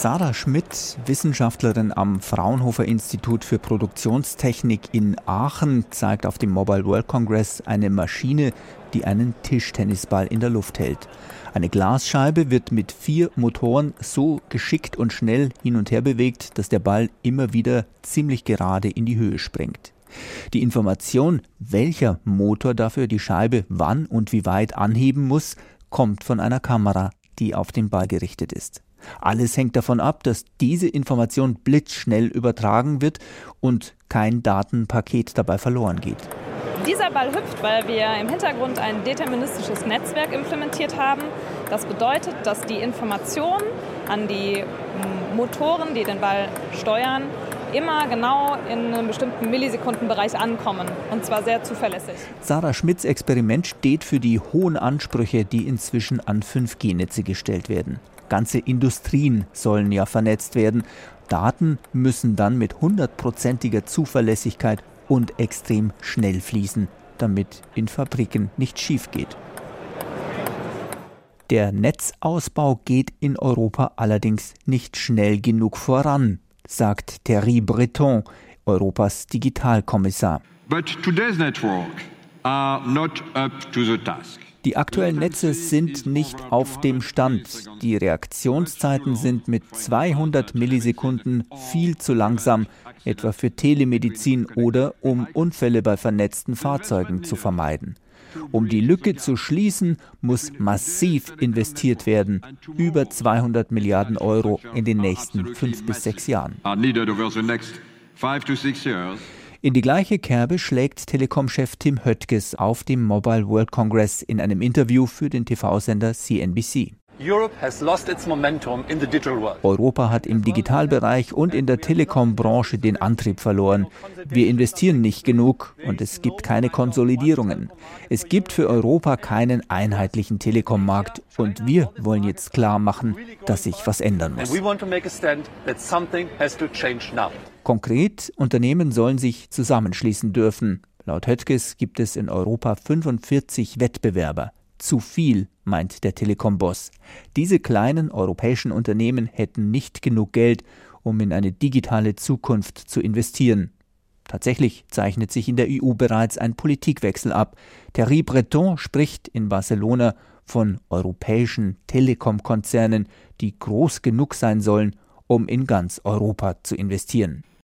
Sarah Schmidt, Wissenschaftlerin am Fraunhofer Institut für Produktionstechnik in Aachen, zeigt auf dem Mobile World Congress eine Maschine, die einen Tischtennisball in der Luft hält. Eine Glasscheibe wird mit vier Motoren so geschickt und schnell hin und her bewegt, dass der Ball immer wieder ziemlich gerade in die Höhe springt. Die Information, welcher Motor dafür die Scheibe wann und wie weit anheben muss, kommt von einer Kamera, die auf den Ball gerichtet ist. Alles hängt davon ab, dass diese Information blitzschnell übertragen wird und kein Datenpaket dabei verloren geht. Dieser Ball hüpft, weil wir im Hintergrund ein deterministisches Netzwerk implementiert haben. Das bedeutet, dass die Informationen an die Motoren, die den Ball steuern, immer genau in einem bestimmten Millisekundenbereich ankommen. Und zwar sehr zuverlässig. Sarah Schmidts Experiment steht für die hohen Ansprüche, die inzwischen an 5G-Netze gestellt werden. Ganze Industrien sollen ja vernetzt werden. Daten müssen dann mit hundertprozentiger Zuverlässigkeit und extrem schnell fließen, damit in Fabriken nichts schief geht. Der Netzausbau geht in Europa allerdings nicht schnell genug voran, sagt Thierry Breton, Europas Digitalkommissar. But today's network are not up to the task. Die aktuellen Netze sind nicht auf dem Stand. Die Reaktionszeiten sind mit 200 Millisekunden viel zu langsam, etwa für Telemedizin oder um Unfälle bei vernetzten Fahrzeugen zu vermeiden. Um die Lücke zu schließen, muss massiv investiert werden, über 200 Milliarden Euro in den nächsten fünf bis sechs Jahren. In die gleiche Kerbe schlägt Telekom-Chef Tim Höttges auf dem Mobile World Congress in einem Interview für den TV-Sender CNBC. Europa hat im Digitalbereich und in der Telekom-Branche den Antrieb verloren. Wir investieren nicht genug und es gibt keine Konsolidierungen. Es gibt für Europa keinen einheitlichen Telekom-Markt und wir wollen jetzt klar machen, dass sich was ändern muss. Konkret, Unternehmen sollen sich zusammenschließen dürfen. Laut Höttges gibt es in Europa 45 Wettbewerber. Zu viel, meint der Telekom-Boss. Diese kleinen europäischen Unternehmen hätten nicht genug Geld, um in eine digitale Zukunft zu investieren. Tatsächlich zeichnet sich in der EU bereits ein Politikwechsel ab. Thierry Breton spricht in Barcelona von europäischen Telekom-Konzernen, die groß genug sein sollen, um in ganz Europa zu investieren.